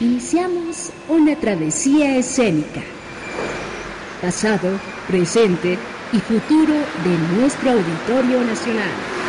iniciamos una travesía escénica. Pasado, presente y futuro de nuestro Auditorio Nacional.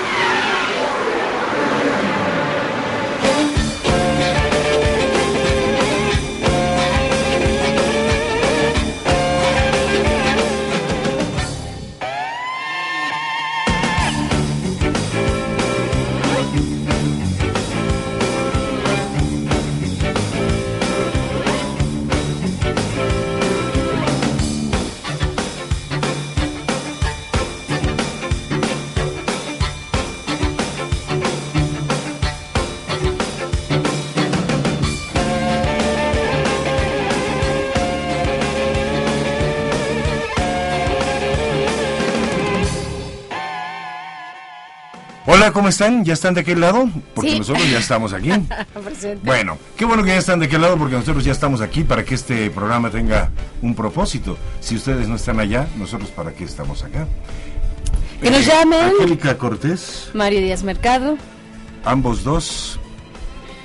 Hola, ¿cómo están? ¿Ya están de aquel lado? Porque nosotros ya estamos aquí. bueno, qué bueno que ya están de aquel lado porque nosotros ya estamos aquí para que este programa tenga un propósito. Si ustedes no están allá, nosotros para qué estamos acá. Que nos eh, llamen. Angélica Cortés. Mario Díaz Mercado. Ambos dos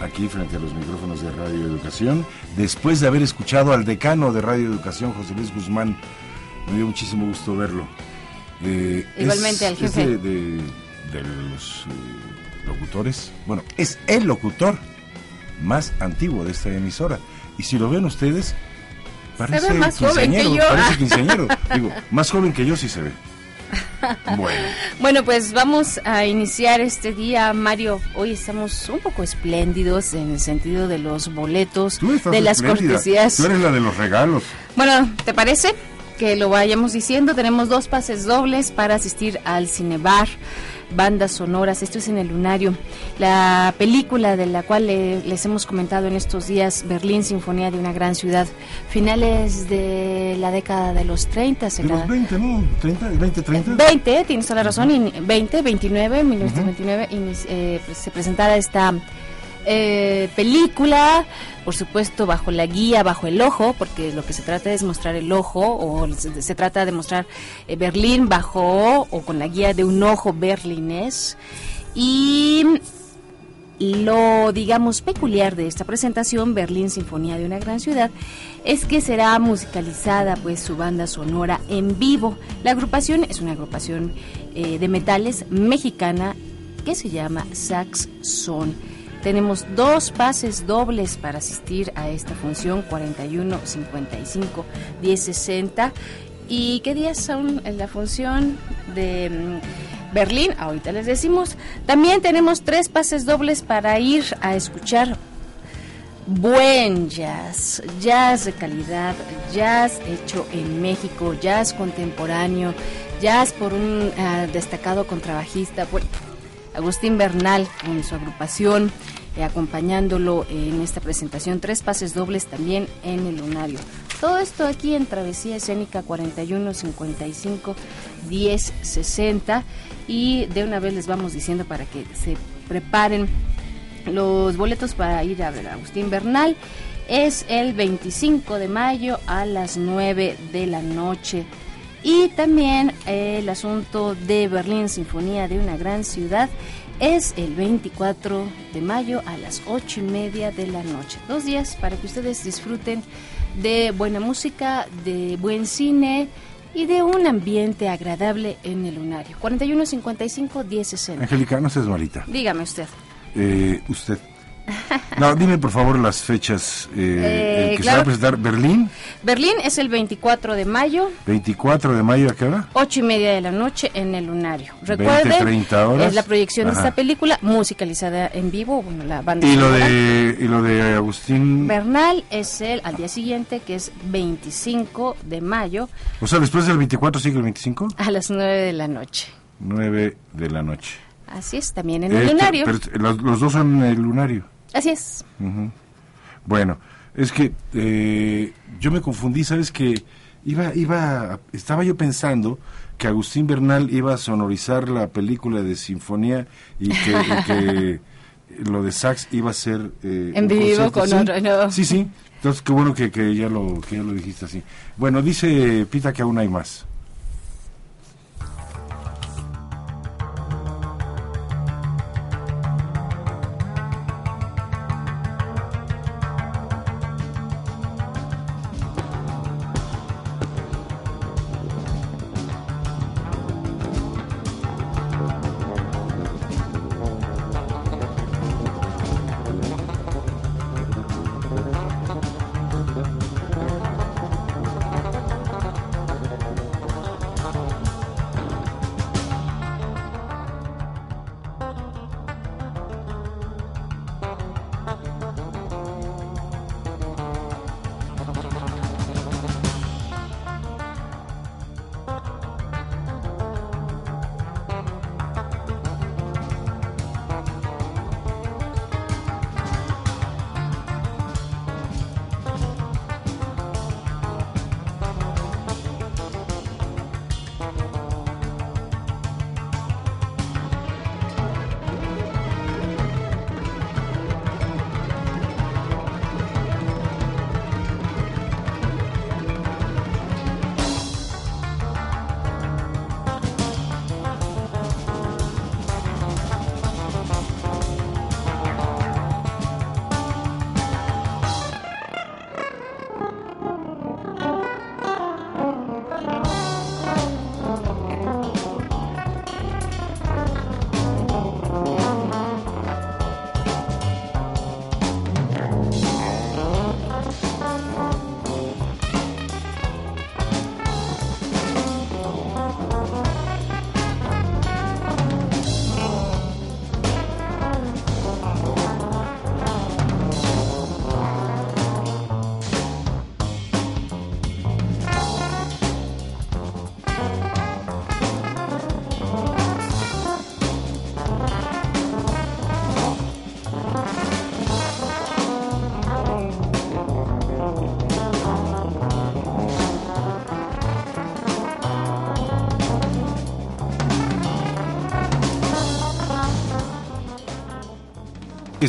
aquí frente a los micrófonos de Radio Educación. Después de haber escuchado al decano de Radio Educación, José Luis Guzmán, me dio muchísimo gusto verlo. Eh, Igualmente al jefe. de de los eh, locutores, bueno, es el locutor más antiguo de esta emisora. Y si lo ven ustedes, parece más joven que yo. Parece Digo, más joven que yo sí se ve. Bueno. bueno, pues vamos a iniciar este día, Mario. Hoy estamos un poco espléndidos en el sentido de los boletos, de las cortesías. Tú eres la de los regalos. Bueno, ¿te parece? Que lo vayamos diciendo, tenemos dos pases dobles para asistir al Cinebar bandas sonoras. Esto es en el Lunario. La película de la cual les hemos comentado en estos días, Berlín, Sinfonía de una gran ciudad, finales de la década de los 30. De los 20, ¿no? 30, 20, 30. 20, tienes toda la razón, y 20, 29, 1929, eh, pues, se presentara esta eh, película, por supuesto bajo la guía, bajo el ojo, porque lo que se trata es mostrar el ojo, o se, trata de mostrar eh, Berlín bajo o con la guía de un ojo berlinés. Y lo, digamos, peculiar de esta presentación, Berlín Sinfonía de una Gran Ciudad, es que será musicalizada pues su banda sonora en vivo. La agrupación es una agrupación eh, de metales mexicana que se llama Sax Son. Tenemos dos pases dobles para asistir a esta función 41 55 10 60. ¿Y qué días son en la función de mm, Berlín? Ahorita les decimos. También tenemos tres pases dobles para ir a escuchar buen jazz, jazz de calidad, jazz hecho en México, jazz contemporáneo, jazz por un ah, destacado contrabajista, Agustín Bernal con su agrupación, eh, acompañándolo en esta presentación. Tres pases dobles también en el lunario. Todo esto aquí en Travesía Escénica 41 55 10 60 y de una vez les vamos diciendo para que se preparen los boletos para ir a ver a Agustín Bernal. Es el 25 de mayo a las 9 de la noche y también el asunto de Berlín, Sinfonía de una gran ciudad, es el 24 de mayo a las 8 y media de la noche. Dos días para que ustedes disfruten de buena música, de buen cine y de un ambiente agradable en el lunario. 4155 1060. Angélica, no seas malita. Dígame usted. Eh, usted no, dime por favor las fechas eh, eh, que se va a presentar. ¿Berlín? Berlín es el 24 de mayo. ¿24 de mayo a qué hora? 8 y media de la noche en el Lunario. Recuerden, es la proyección de esta película musicalizada en vivo. Bueno, la banda ¿Y lo, de, ¿Y lo de Agustín? Bernal es el al día siguiente, que es 25 de mayo. O sea, después del 24 sigue el 25? A las 9 de la noche. 9 de la noche. Así es, también en el este, lunario. los, dos son en el lunario. Así es. Bueno, es que eh, yo me confundí, ¿sabes? Que iba, iba, estaba yo pensando que Agustín Bernal iba a sonorizar la película de Sinfonía y que, lo de sax iba a ser... Eh, en vivo con ¿sí? otro, Sí, sí. Entonces, qué bueno que, que, ya lo, que ya lo dijiste así. Bueno, dice Pita que aún hay más.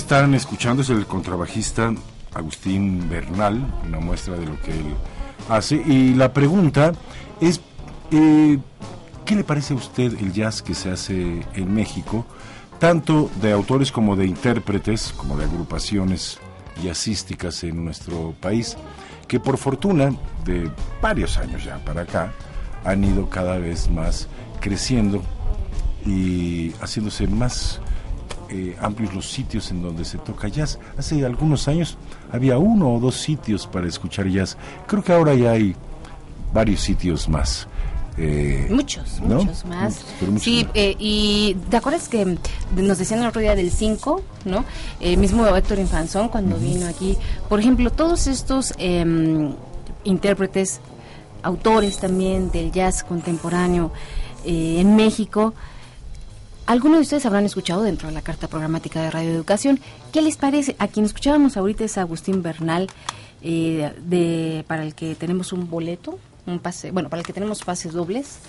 Están escuchando es el contrabajista Agustín Bernal, una muestra de lo que él hace. Y la pregunta es, eh, ¿qué le parece a usted el jazz que se hace en México? Tanto de autores como de intérpretes, como de agrupaciones jazzísticas en nuestro país, que por fortuna de varios años ya para acá han ido cada vez más creciendo y haciéndose más eh, amplios los sitios en donde se toca jazz. Hace algunos años había uno o dos sitios para escuchar jazz. Creo que ahora ya hay varios sitios más. Eh, muchos, muchos más. sí, eh, y ¿te acuerdas que nos decían el otro día del 5, ¿no? El mismo Héctor Infanzón cuando vino aquí. Por ejemplo, todos estos em, intérpretes, autores también del jazz contemporáneo en México, algunos de ustedes habrán escuchado dentro de la carta programática de Radio Educación. ¿Qué les parece? A quien escuchábamos ahorita es Agustín Bernal, eh, de, para el que tenemos un boleto, un pase, bueno, para el que tenemos pases dobles.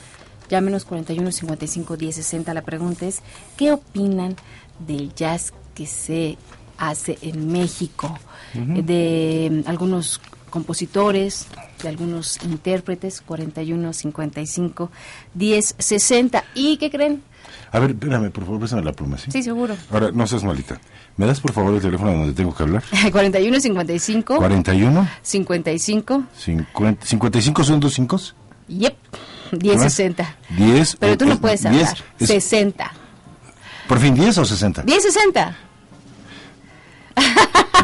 Llámenos 41 55 10 60. La pregunta es: ¿qué opinan del jazz que se hace en México? De algunos compositores, de algunos intérpretes, 41 55 10 60. ¿Y qué creen? A ver, espérame, por favor, pésame la pluma, ¿sí? Sí, seguro. Ahora, no seas malita. ¿Me das, por favor, el teléfono donde tengo que hablar? 41 55. 41. 55. 50, ¿55 son dos cinco? Yep. 10 60. 10. Pero tú no puedes hablar. 60. ¿Por fin 10 o 60? 10 60.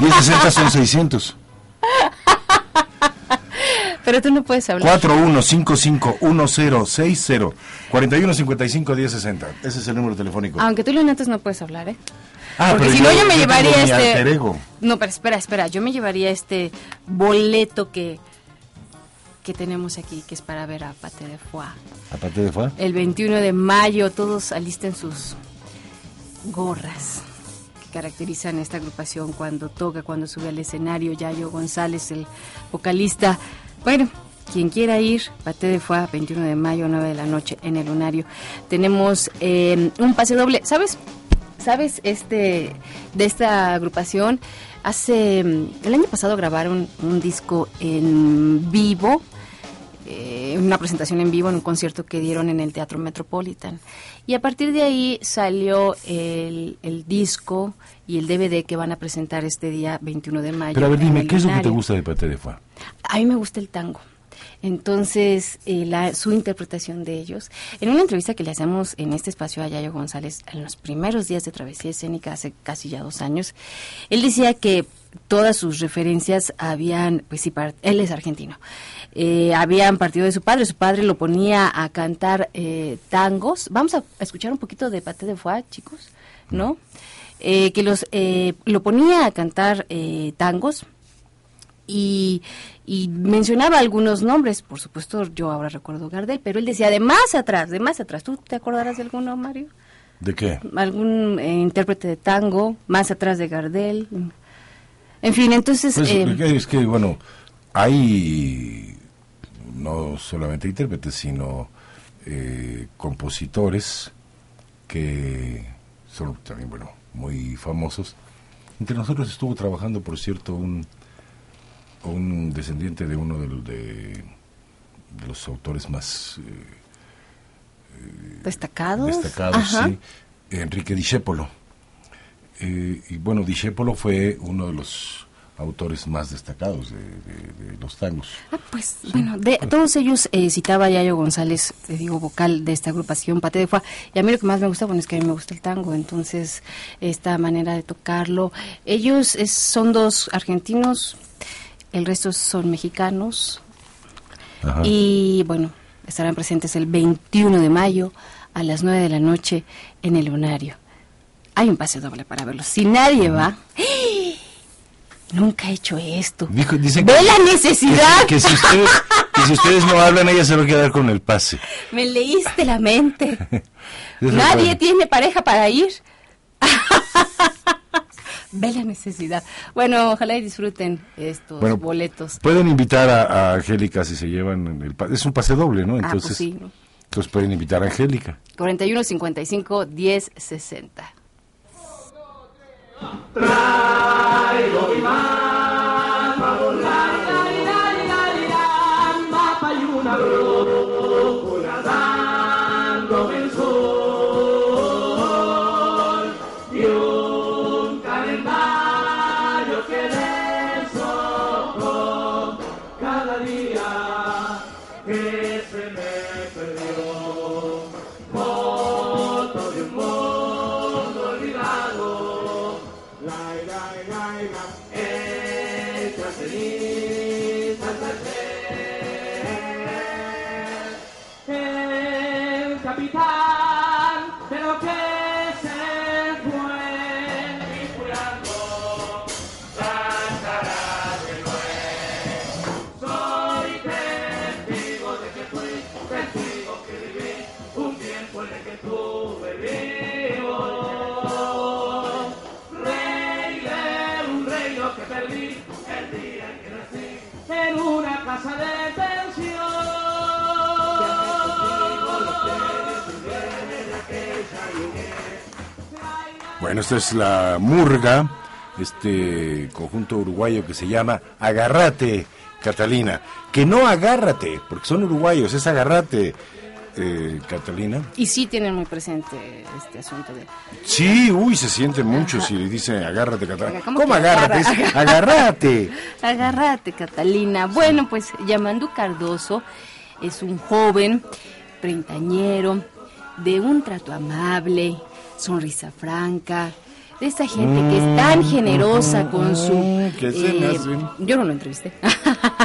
10 60 son 600. Pero tú no puedes hablar. 41551060 41551060. Ese es el número telefónico. Aunque tú lo notes no puedes hablar, ¿eh? Ah, Porque si no yo me llevaría este No, pero espera, espera, yo me llevaría este boleto que que tenemos aquí, que es para ver a Pate de Foix. ¿A Pate de Foix? El 21 de mayo, todos alisten sus gorras que caracterizan esta agrupación cuando toca, cuando sube al escenario. Yayo González, el vocalista, bueno, quien quiera ir, Pate de Foix, 21 de mayo, 9 de la noche en el Lunario. Tenemos eh, un pase doble. ¿Sabes? ¿Sabes? Este, de esta agrupación, hace, el año pasado grabaron un disco en vivo, eh, una presentación en vivo en un concierto que dieron en el Teatro Metropolitan. Y a partir de ahí salió el, el disco y el DVD que van a presentar este día 21 de mayo. Pero a ver, dime, ¿qué es lo que te gusta de Pate de Foix? A mí me gusta el tango. Entonces, eh, la, su interpretación de ellos. En una entrevista que le hacemos en este espacio a Yayo González en los primeros días de Travesía Escénica, hace casi ya dos años, él decía que todas sus referencias habían, pues sí, él es argentino, eh, habían partido de su padre, su padre lo ponía a cantar eh, tangos. Vamos a, escuchar un poquito de Pate de Foix, chicos, ¿no? Que los lo ponía a cantar tangos y, mencionaba algunos nombres, por supuesto yo ahora recuerdo Gardel, pero él decía de más atrás, de más atrás. ¿Tú te acordarás de alguno, Mario? ¿De qué? Algún eh, intérprete de tango, más atrás de Gardel. En fin, entonces... Pues, eh, es que, bueno, hay no solamente intérpretes, sino eh, compositores que son también, bueno, muy famosos. Entre nosotros estuvo trabajando, por cierto, un un descendiente de uno de, de, los autores más eh, destacados, destacados sí, Enrique Discépolo. Eh, y bueno, Discépolo fue uno de los autores más destacados de, los tangos. Ah, pues bueno, de todos ellos eh, citaba Yayo González, te digo, vocal de esta agrupación Pate de Fua, y a mí lo que más me gusta, bueno, es que a mí me gusta el tango, entonces esta manera de tocarlo. Ellos son dos argentinos, el resto son mexicanos. Y bueno, estarán presentes el 21 de mayo a las 9 de la noche en el lunario. Hay un pase doble para verlos. Si nadie va, nunca he hecho esto. Ve la necesidad. Que, si ustedes, que si ustedes no hablan, ella se va a quedar con el pase. Me leíste la mente. nadie tiene pareja para ir. ve la necesidad. Bueno, ojalá y disfruten estos boletos. Pueden invitar a, Angélica si se llevan el es un pase doble, ¿no? Entonces, ah, pues sí. entonces pueden invitar a Angélica. 41 55 10 60. Tra i nuovi mari Bueno, esta es la Murga, este conjunto uruguayo que se llama Agarrate, Catalina. Que no agárrate, porque son uruguayos, es agarrate, eh, Catalina. Y sí tienen muy presente este asunto de... Sí, uy, se siente mucho si le dicen agárrate, Catalina. ¿Cómo, agárrate? agárrate. agárrate, Catalina. Bueno, pues Yamandú Cardoso es un joven, treintañero, de un trato amable, sonrisa franca, de esa gente que es tan mm, generosa con su... Eh, yo no lo entrevisté.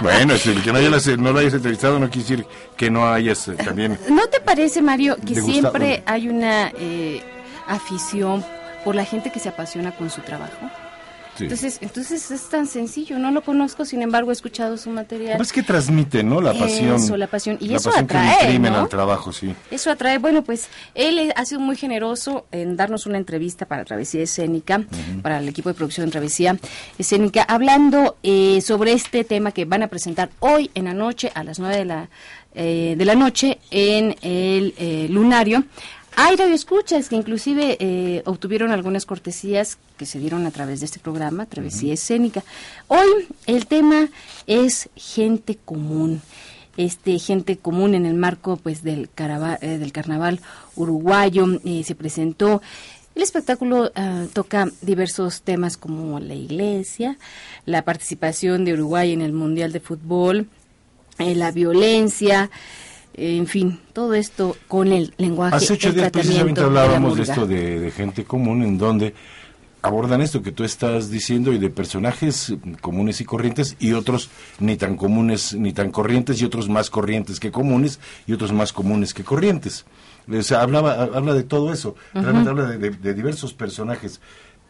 Bueno, si que no, no, lo hayas entrevistado no quiere decir que no hayas eh, también... ¿No te parece, Mario, que siempre hay una eh, afición por la gente que se apasiona con su trabajo? Entonces, entonces es tan sencillo, no lo conozco, sin embargo he escuchado su material. Es que transmite, ¿no? La pasión. Eso, la pasión. Y eso atrae, ¿no? al trabajo, sí. Eso atrae. Bueno, pues él ha sido muy generoso en darnos una entrevista para Travesía Escénica, para el equipo de producción de Travesía Escénica, hablando eh, sobre este tema que van a presentar hoy en la noche, a las nueve de la, eh, de la noche, en el eh, Lunario hay radioescuchas que inclusive eh, obtuvieron algunas cortesías que se dieron a través de este programa, Travesía Escénica. Hoy el tema es gente común. Este gente común en el marco pues del, eh, del carnaval uruguayo eh, se presentó el espectáculo ah, toca diversos temas como la iglesia, la participación de Uruguay en el Mundial de Fútbol, la violencia, en fin, todo esto con el lenguaje. Hace ocho días precisamente hablábamos de, esto de, gente común, en donde abordan esto que tú estás diciendo y de personajes comunes y corrientes y otros ni tan comunes ni tan corrientes y otros más corrientes que comunes y otros más comunes que corrientes. O sea, hablaba, habla de todo eso, realmente habla de, diversos personajes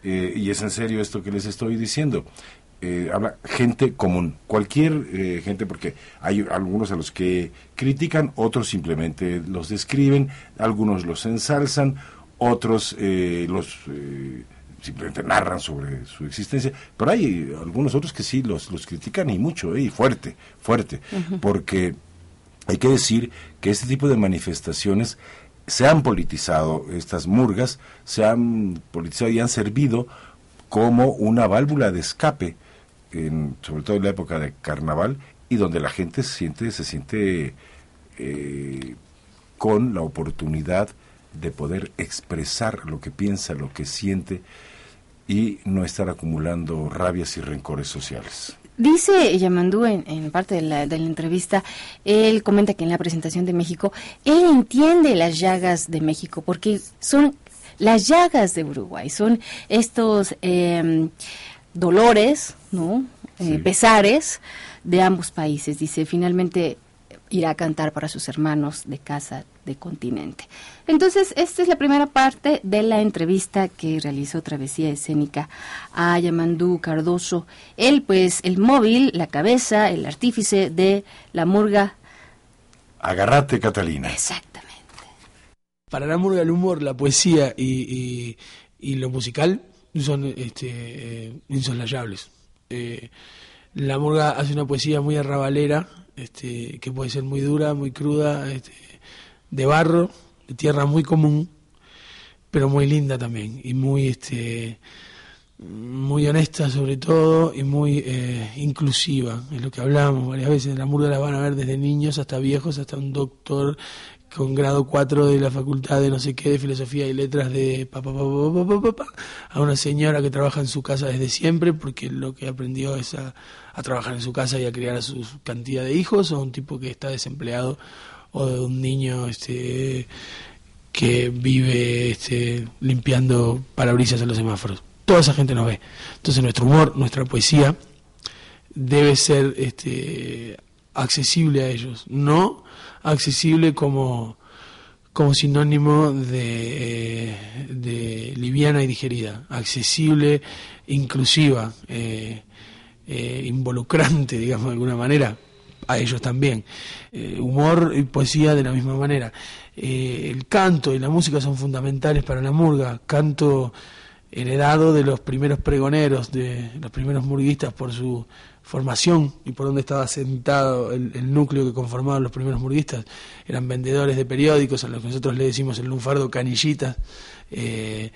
eh, y es en serio esto que les estoy diciendo. Eh, habla gente común, cualquier eh, gente, porque hay algunos a los que critican, otros simplemente los describen, algunos los ensalzan, otros eh, los simplemente narran sobre su existencia, pero hay algunos otros que sí los, los critican y mucho, y fuerte, fuerte, porque hay que decir que este tipo de manifestaciones se han politizado, estas murgas se han politizado y han servido como una válvula de escape sobre todo en la época de carnaval, y donde la gente se siente, se siente eh, con la oportunidad de poder expresar lo que piensa, lo que siente y no estar acumulando rabias y rencores sociales. Dice Yamandú en, parte de la, de la, entrevista, él comenta que en la presentación de México, él entiende las llagas de México porque son las llagas de Uruguay, son estos... Eh, dolores, ¿no? Eh, pesares de ambos países. Dice, finalmente irá a cantar para sus hermanos de casa de continente. Entonces, esta es la primera parte de la entrevista que realizó Travesía Escénica a Yamandú Cardoso. Él, pues, el móvil, la cabeza, el artífice de la murga. Agarrate, Catalina. Exactamente. Para la murga, el humor, la poesía y lo musical son este, eh, insoslayables. Eh, la Murga hace una poesía muy arrabalera, este, que puede ser muy dura, muy cruda, este, de barro, de tierra muy común, pero muy linda también, y muy, este, muy honesta sobre todo y muy eh, inclusiva, es lo que hablamos varias veces, la murga la van a ver desde niños hasta viejos, hasta un doctor con grado 4 de la facultad de no sé qué, de filosofía y letras de papá, a una señora que trabaja en su casa desde siempre, porque lo que aprendió es a, trabajar en su casa y a criar a su cantidad de hijos, o un tipo que está desempleado, o de un niño este, que vive este, limpiando parabrisas en los semáforos. Toda esa gente nos ve. Entonces nuestro humor, nuestra poesía, debe ser este, accesible a ellos, no accesible como, como sinónimo de, de liviana y digerida, accesible, inclusiva, eh, eh, involucrante, digamos de alguna manera, a ellos también. Eh, humor y poesía de la misma manera. el canto y la música son fundamentales para la murga. Canto heredado de los primeros pregoneros, de los primeros murguistas por su formación y por donde estaba sentado el, núcleo que conformaban los primeros murguistas. Eran vendedores de periódicos, a los que nosotros le decimos el lunfardo canillitas, eh,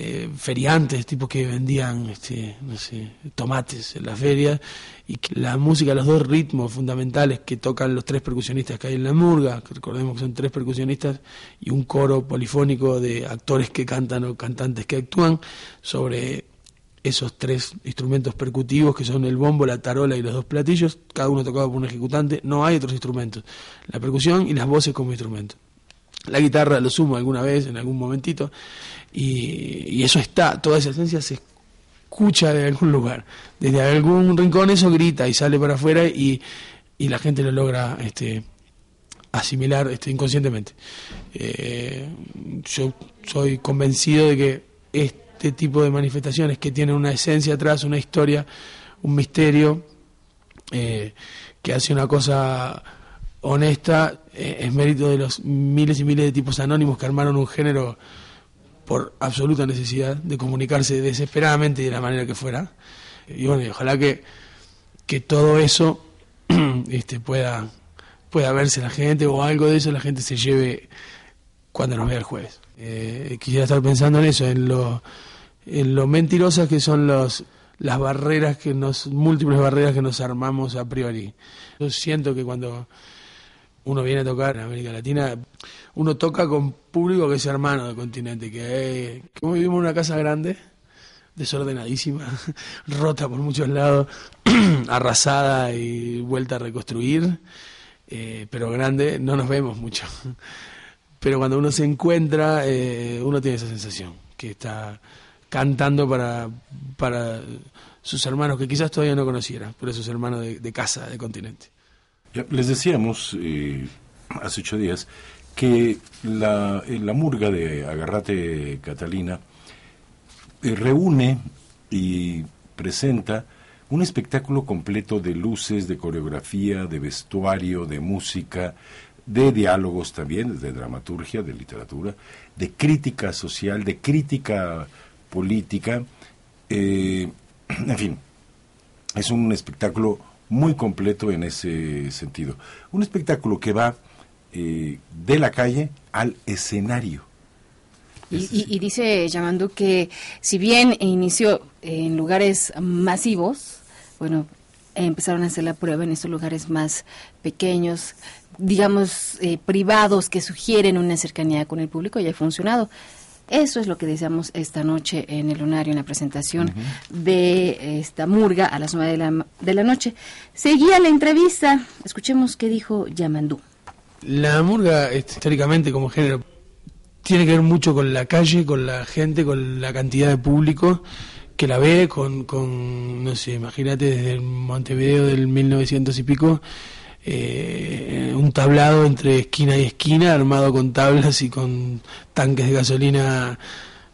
eh, feriantes, tipos que vendían este, no sé, tomates en las ferias, y la música, los dos ritmos fundamentales que tocan los tres percusionistas que hay en la murga, que recordemos que son tres percusionistas y un coro polifónico de actores que cantan o cantantes que actúan sobre esos tres instrumentos percutivos que son el bombo, la tarola y los dos platillos, cada uno tocado por un ejecutante, no hay otros instrumentos, la percusión y las voces como instrumento. La guitarra lo sumo alguna vez, en algún momentito, y, eso está, toda esa esencia se escucha de algún lugar, desde algún rincón eso grita y sale para afuera y, y la gente lo logra este, asimilar este, inconscientemente. Eh, yo soy convencido de que tipo de manifestaciones que tienen una esencia atrás, una historia, un misterio, eh, que hace una cosa honesta, eh, es mérito de los miles y miles de tipos anónimos que armaron un género por absoluta necesidad de comunicarse desesperadamente de la manera que fuera. Y bueno, ojalá que, que todo eso este, pueda, pueda verse la gente o algo de eso la gente se lleve cuando nos vea el jueves. Eh, quisiera estar pensando en eso, en lo, en lo mentirosas que son los, las barreras que nos, múltiples barreras que nos armamos a priori. Yo siento que cuando uno viene a tocar en América Latina, uno toca con público que es hermano del continente, que, como vivimos en una casa grande, desordenadísima, rota por muchos lados, arrasada y vuelta a reconstruir, eh, pero grande, no nos vemos mucho. Pero cuando uno se encuentra, eh, uno tiene esa sensación, que está cantando para, para sus hermanos que quizás todavía no conociera, pero sus hermanos de, casa, de continente. les decíamos eh, hace ocho días que la, la murga de Agarrate Catalina eh, reúne y presenta un espectáculo completo de luces, de coreografía, de vestuario, de música, de diálogos también, de dramaturgia, de literatura, de crítica social, de crítica política, eh, en fin, es un espectáculo muy completo en ese sentido. Un espectáculo que va eh, de la calle al escenario. Y, dice llamando que si bien inició en lugares masivos, bueno, empezaron a hacer la prueba en estos lugares más pequeños, digamos, eh, privados, que sugieren una cercanía con el público y ha funcionado. Eso es lo que deseamos esta noche en el Lunario, en la presentación de esta murga a las nueve de la, de la noche. Seguía la entrevista. Escuchemos qué dijo Yamandú. La murga, históricamente como género, tiene que ver mucho con la calle, con la gente, con la cantidad de público que la ve, con, con no sé, imagínate desde el Montevideo del 1900 y pico, eh, un tablado entre esquina y esquina, armado con tablas y con tanques de gasolina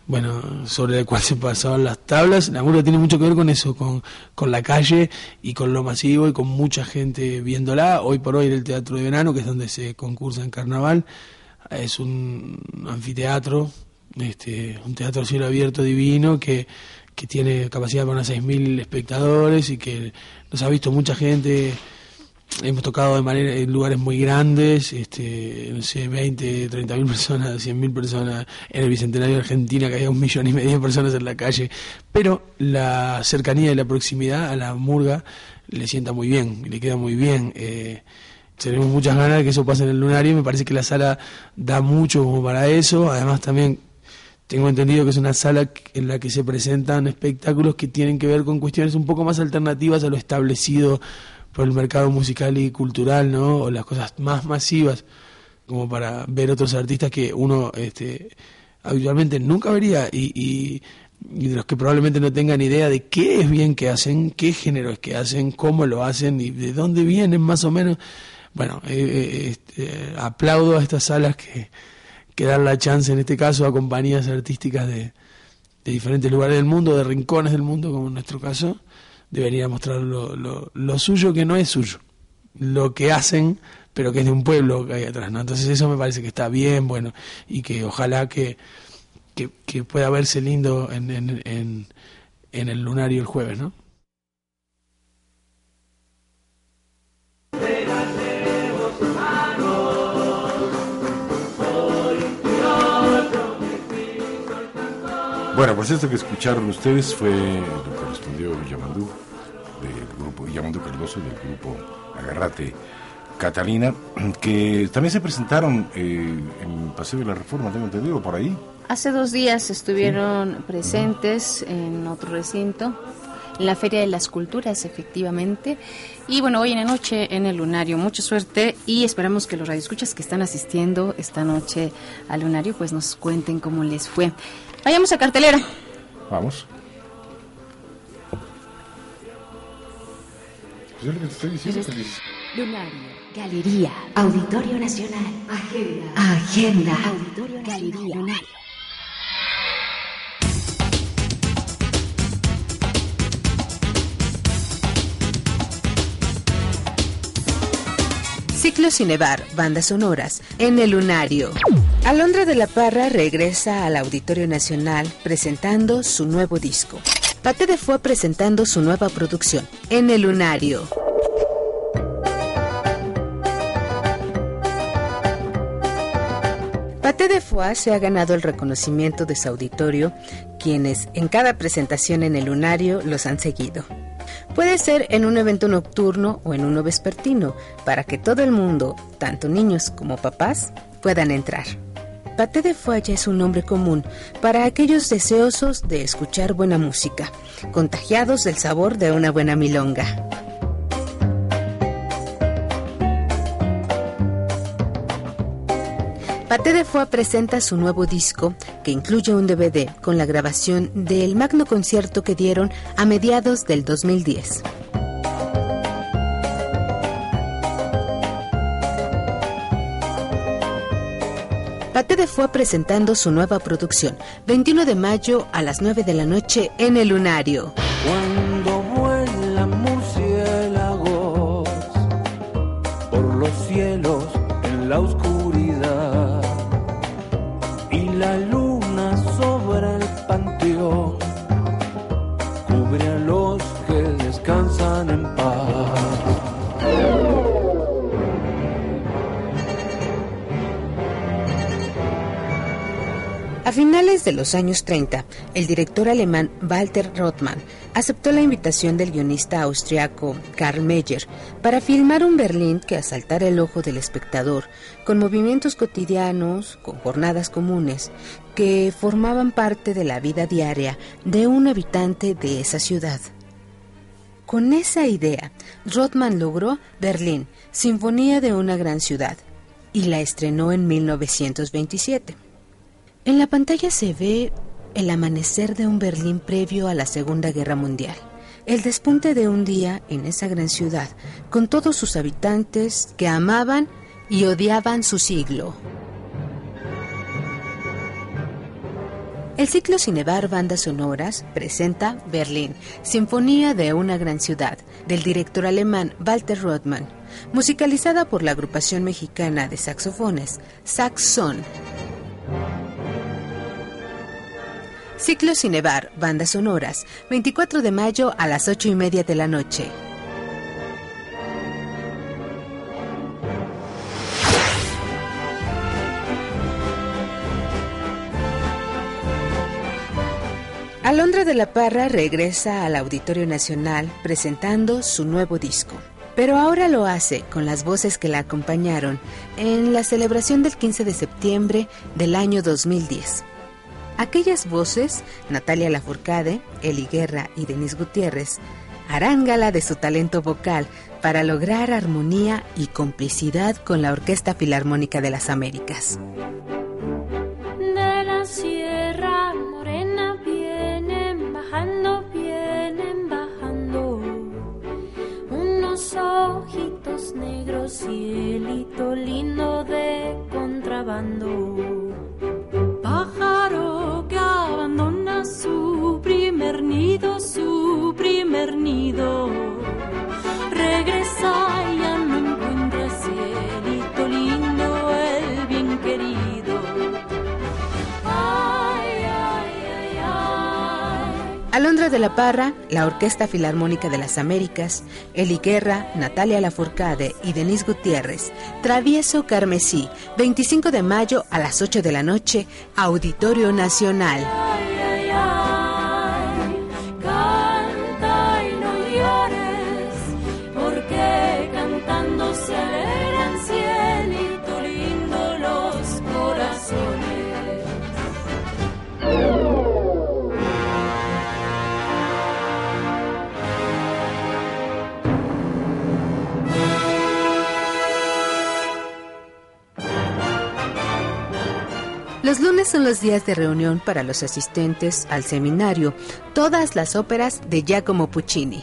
bueno, sobre el cual se pasaban las tablas. La murga tiene mucho que ver con eso, con, con la calle y con lo masivo y con mucha gente viéndola. Hoy por hoy en el Teatro de Verano, que es donde se concursa en carnaval, es un anfiteatro, este, un teatro cielo abierto divino que, que tiene capacidad para unas 6.000 espectadores y que nos ha visto mucha gente hemos tocado de manera en lugares muy grandes, este, no sé, 20, 30 mil personas, 100 mil personas, en el Bicentenario de Argentina que había un millón y medio de personas en la calle, pero la cercanía y la proximidad a la murga le sienta muy bien, le queda muy bien. Eh, tenemos muchas ganas de que eso pase en el lunario, me parece que la sala da mucho como para eso, además también tengo entendido que es una sala en la que se presentan espectáculos que tienen que ver con cuestiones un poco más alternativas a lo establecido por el mercado musical y cultural, ¿no? O las cosas más masivas, como para ver otros artistas que uno este, habitualmente nunca vería y, y, de los que probablemente no tengan idea de qué es bien que hacen, qué género es que hacen, cómo lo hacen y de dónde vienen más o menos. Bueno, eh, eh, este, aplaudo a estas salas que, que dan la chance, en este caso, a compañías artísticas de, de diferentes lugares del mundo, de rincones del mundo, como en nuestro caso, debería mostrar lo, lo, suyo que no es suyo, lo que hacen, pero que es de un pueblo que hay atrás, ¿no? Entonces eso me parece que está bien, bueno, y que ojalá que, que, pueda verse lindo en, en, en, en el lunario el jueves, ¿no? Bueno, pues esto que escucharon ustedes fue lo que respondió Yamandú, del grupo Yamandú Cardoso, del grupo Agarrate Catalina, que también se presentaron eh, en Paseo de la Reforma, tengo entendido, por ahí. Hace dos días estuvieron presentes en otro recinto, en la Feria de las Culturas, efectivamente. Y bueno, hoy en la noche en el Lunario. Mucha suerte y esperamos que los radioescuchas que están asistiendo esta noche al Lunario pues nos cuenten cómo les fue. Vayamos a cartelera. Vamos. Pues es lo que te estoy diciendo. Lunario, Galería, Auditorio Nacional, Agenda, Agenda, Auditorio Galería, Lunario. Ciclo Cinebar, bandas sonoras, en el Lunario. Alondra de la Parra regresa al Auditorio Nacional presentando su nuevo disco. Pate de Fue presentando su nueva producción, en el Lunario. Pate de Foix se ha ganado el reconocimiento de su auditorio, quienes en cada presentación en el lunario los han seguido. Puede ser en un evento nocturno o en uno vespertino, para que todo el mundo, tanto niños como papás, puedan entrar. Pate de Folla es un nombre común para aquellos deseosos de escuchar buena música, contagiados del sabor de una buena milonga. Pate de Foix presenta su nuevo disco, que incluye un DVD con la grabación del magno concierto que dieron a mediados del 2010. Pate de Foix presentando su nueva producción, 21 de mayo a las 9 de la noche en el Lunario. Cuando vuelan murciélagos por los cielos en la oscuridad finales de los años 30, el director alemán Walter Rothmann aceptó la invitación del guionista austriaco Karl Meyer para filmar un Berlín que asaltara el ojo del espectador, con movimientos cotidianos, con jornadas comunes, que formaban parte de la vida diaria de un habitante de esa ciudad. Con esa idea, Rothman logró Berlín, Sinfonía de una gran ciudad, y la estrenó en 1927. En la pantalla se ve el amanecer de un Berlín previo a la Segunda Guerra Mundial, el despunte de un día en esa gran ciudad, con todos sus habitantes que amaban y odiaban su siglo. El ciclo Cinebar Bandas Sonoras presenta Berlín, Sinfonía de una gran ciudad, del director alemán Walter Rothmann, musicalizada por la agrupación mexicana de saxofones, Saxon. Ciclo Cinebar, bandas sonoras, 24 de mayo a las 8 y media de la noche. Alondra de la Parra regresa al Auditorio Nacional presentando su nuevo disco. Pero ahora lo hace con las voces que la acompañaron en la celebración del 15 de septiembre del año 2010. Aquellas voces, Natalia Lafourcade, Eli Guerra y Denis Gutiérrez, harán gala de su talento vocal para lograr armonía y complicidad con la Orquesta Filarmónica de las Américas. De la Sierra Morena vienen bajando, vienen bajando unos ojitos negros, cielito lindo de contrabando. Primer nido. Regresa y ya no encuentra cielito lindo, el bien querido. Ay, ay, ay, ay. Alondra de la Parra, la Orquesta Filarmónica de las Américas, Eli Guerra, Natalia Lafourcade y Denis Gutiérrez. Travieso Carmesí, 25 de mayo a las 8 de la noche, Auditorio Nacional. Los lunes son los días de reunión para los asistentes al seminario, todas las óperas de Giacomo Puccini.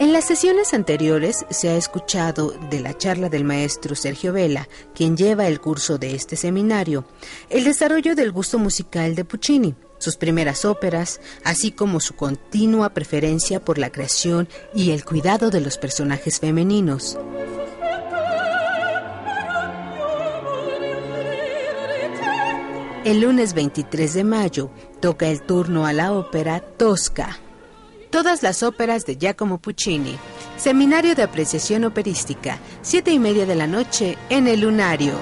En las sesiones anteriores se ha escuchado de la charla del maestro Sergio Vela, quien lleva el curso de este seminario, el desarrollo del gusto musical de Puccini, sus primeras óperas, así como su continua preferencia por la creación y el cuidado de los personajes femeninos. El lunes 23 de mayo toca el turno a la ópera Tosca. Todas las óperas de Giacomo Puccini. Seminario de Apreciación Operística, siete y media de la noche en el Lunario.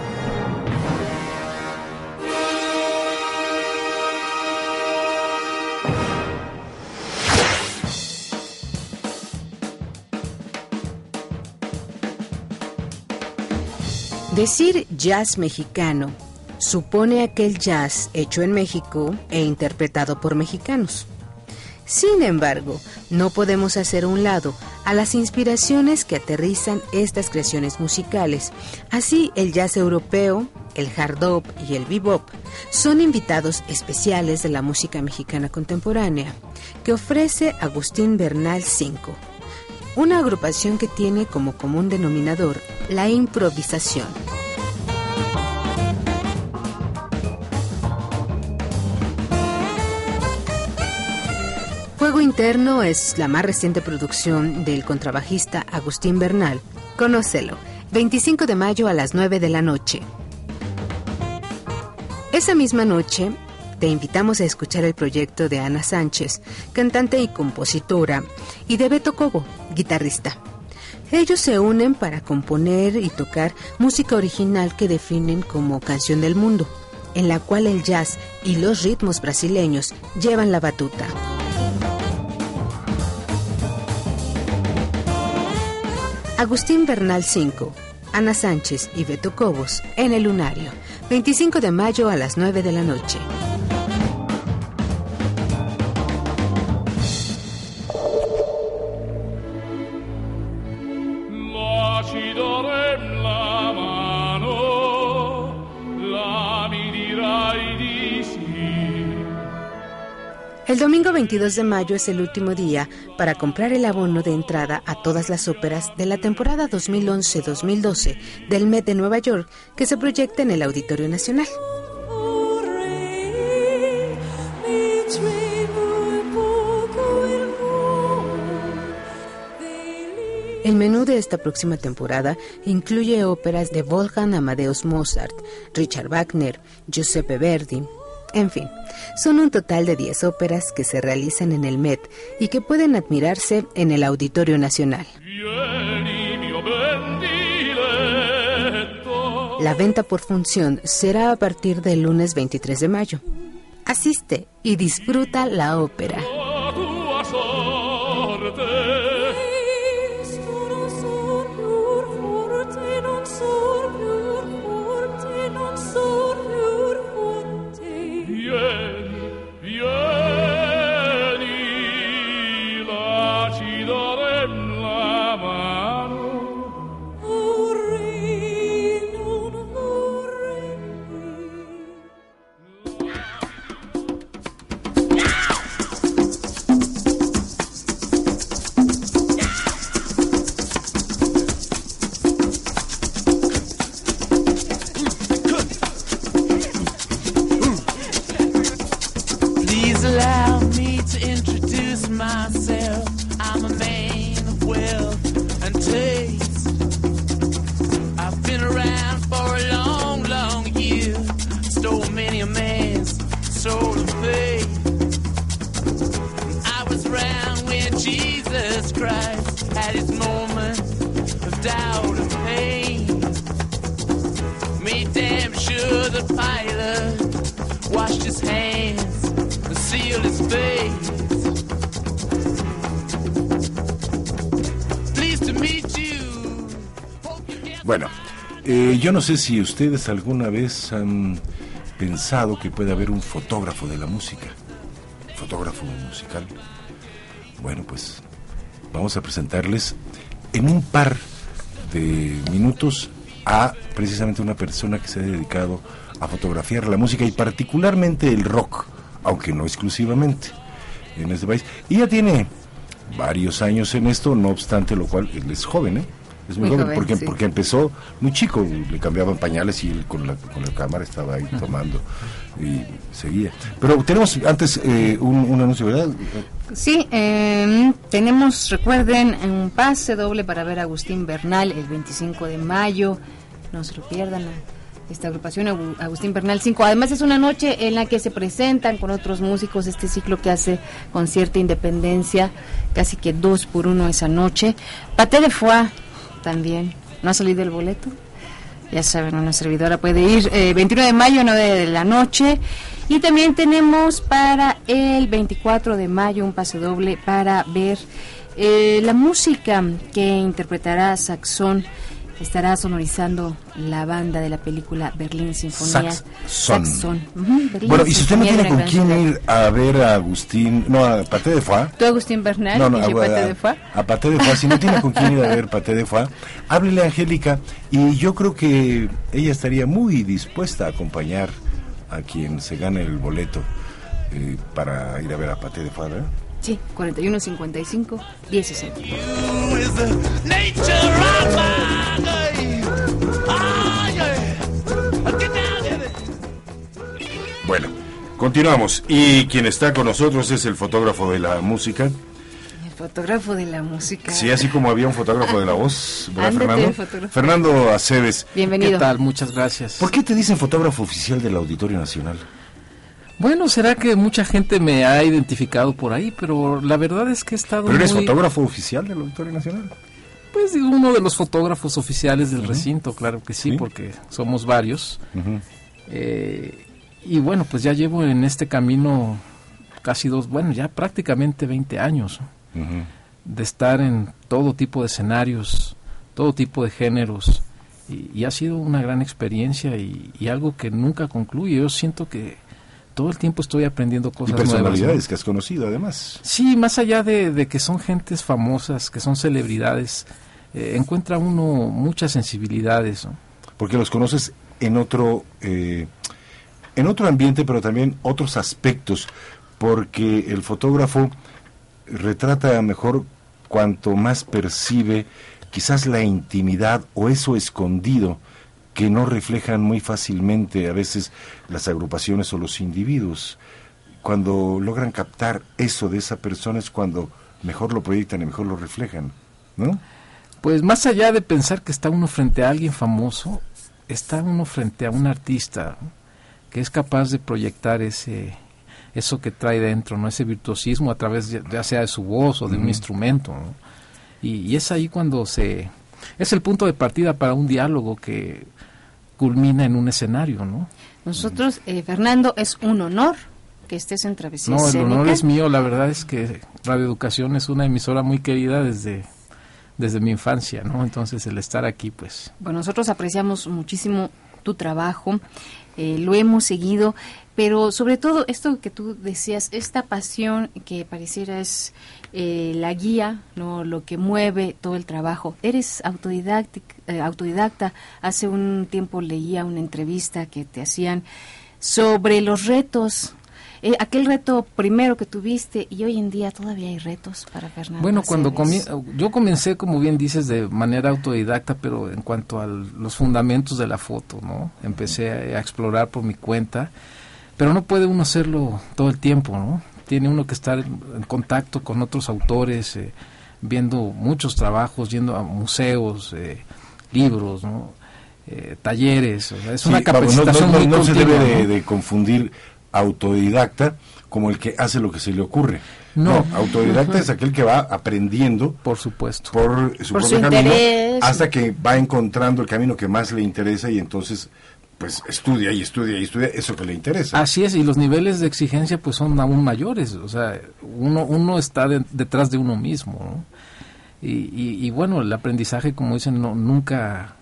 Decir jazz mexicano supone aquel jazz hecho en México e interpretado por mexicanos. Sin embargo, no podemos hacer un lado a las inspiraciones que aterrizan estas creaciones musicales. Así, el jazz europeo, el hard bop y el bebop son invitados especiales de la música mexicana contemporánea que ofrece Agustín Bernal 5, una agrupación que tiene como común denominador la improvisación. Interno es la más reciente producción del contrabajista Agustín Bernal. Conócelo, 25 de mayo a las 9 de la noche. Esa misma noche te invitamos a escuchar el proyecto de Ana Sánchez, cantante y compositora, y de Beto Cobo, guitarrista. Ellos se unen para componer y tocar música original que definen como canción del mundo, en la cual el jazz y los ritmos brasileños llevan la batuta. Agustín Bernal 5, Ana Sánchez y Beto Cobos en el Lunario, 25 de mayo a las 9 de la noche. El domingo 22 de mayo es el último día para comprar el abono de entrada a todas las óperas de la temporada 2011-2012 del Met de Nueva York que se proyecta en el Auditorio Nacional. El menú de esta próxima temporada incluye óperas de Wolfgang Amadeus Mozart, Richard Wagner, Giuseppe Verdi, en fin, son un total de 10 óperas que se realizan en el Met y que pueden admirarse en el Auditorio Nacional. La venta por función será a partir del lunes 23 de mayo. Asiste y disfruta la ópera. No sé si ustedes alguna vez han pensado que puede haber un fotógrafo de la música, fotógrafo musical. Bueno, pues vamos a presentarles en un par de minutos a precisamente una persona que se ha dedicado a fotografiar la música y particularmente el rock, aunque no exclusivamente en este país. Y ya tiene varios años en esto, no obstante lo cual él es joven, ¿eh? Es muy, Muy joven, joven, porque, sí. porque empezó muy chico, le cambiaban pañales y él con la, con la cámara estaba ahí tomando y seguía. Pero tenemos antes eh, un, un anuncio, ¿verdad? Sí, eh, tenemos, recuerden, un pase doble para ver a Agustín Bernal el 25 de mayo. No se lo pierdan. Esta agrupación Agu- Agustín Bernal 5. Además es una noche en la que se presentan con otros músicos este ciclo que hace con cierta independencia, casi que dos por uno esa noche. Paté de Foix también. ¿No ha salido el boleto? Ya saben, una servidora puede ir eh, 21 de mayo, 9 de la noche. Y también tenemos para el 24 de mayo un pase doble para ver eh, la música que interpretará Saxón. Estará sonorizando la banda de la película Berlín Sinfonía. Berlín Bueno, y si usted no tiene con quién ir a ver a Agustín, no, a Paté de Foix, Tú, Agustín Bernal, No, no, y yo, a, Paté a- de Foix. a Paté de Foix. Si no tiene con quién ir a ver Paté de Foix, háblele a Angélica y yo creo que ella estaría muy dispuesta a acompañar a quien se gane el boleto eh, para ir a ver a Paté de Foix, ¿verdad? Sí, 41 55 16. you is the nature of my life. Ah, yeah. Get down, get it. Bueno, continuamos. Y quien está con nosotros es el fotógrafo de la música. El fotógrafo de la música. Sí, así como había un fotógrafo de la voz, ¿verdad, Ándate, Fernando? Fernando Aceves. Bienvenido. ¿Qué tal? Muchas gracias. ¿Por qué te dicen fotógrafo oficial del Auditorio Nacional? Bueno, será que mucha gente me ha identificado por ahí, pero la verdad es que he estado ¿Pero eres muy, fotógrafo oficial del Auditorio Nacional? pues uno de los fotógrafos oficiales del recinto, claro que sí, Sí. porque somos varios. Eh, y bueno, pues ya llevo en este camino casi dos, bueno, ya prácticamente 20 años de estar en todo tipo de escenarios, todo tipo de géneros. Y, y ha sido una gran experiencia y, y algo que nunca concluye. Yo siento que todo el tiempo estoy aprendiendo Y cosas nuevas. ¿no? personalidades que has conocido, además. Sí, más allá de, de que son gentes famosas, que son celebridades, eh, encuentra uno muchas sensibilidades. ¿no? Porque los conoces en otro, eh, en otro ambiente, pero también otros aspectos. Porque el fotógrafo retrata mejor cuanto más percibe quizás la intimidad o eso escondido que no reflejan muy fácilmente a veces las agrupaciones o los individuos. Cuando logran captar eso de esa persona es cuando mejor lo proyectan y mejor lo reflejan, ¿no? Pues más allá de pensar que está uno frente a alguien famoso, está uno frente a un artista ¿no? que es capaz de proyectar ese eso que trae dentro, no ese virtuosismo a través ya, ya sea de su voz o de un instrumento. ¿no? Y, y es ahí cuando se es el punto de partida para un diálogo que culmina en un escenario, ¿no? Nosotros, eh, Fernando, es un honor que estés en Travesía No, el honor es mío. La verdad es que Radio Educación es una emisora muy querida desde, desde mi infancia, ¿no? Entonces el estar aquí, pues... Bueno, nosotros apreciamos muchísimo tu trabajo, eh, lo hemos seguido, pero sobre todo esto que tú decías, esta pasión que pareciera es eh, la guía, no lo que mueve todo el trabajo. Eres eh, autodidacta. Hace un tiempo leía una entrevista que te hacían sobre los retos. Eh, aquel reto primero que tuviste y hoy en día todavía hay retos para Fernando. Bueno, cuando Aceves. comie- yo comencé, como bien dices, de manera autodidacta, pero en cuanto a los fundamentos de la foto, ¿no? Empecé a, a explorar por mi cuenta, pero no puede uno hacerlo todo el tiempo, ¿no? Tiene uno que estar en, contacto con otros autores, eh, viendo muchos trabajos, yendo a museos, eh, libros, ¿no? Eh, talleres, o sea, es Sí, una no- capacitación no, no, muy no se continua, debe de, ¿no? de confundir autodidacta como el que hace lo que se le ocurre. No. autodidacta es aquel que va aprendiendo por supuesto por su Por propio su camino interés. hasta que va encontrando el camino que más le interesa y entonces pues estudia y estudia y estudia eso que le interesa. Así es, y los niveles de exigencia pues son aún mayores, o sea, uno, uno está de- detrás de uno mismo, ¿no? Y, y- y bueno, el aprendizaje, como dicen, no, nunca,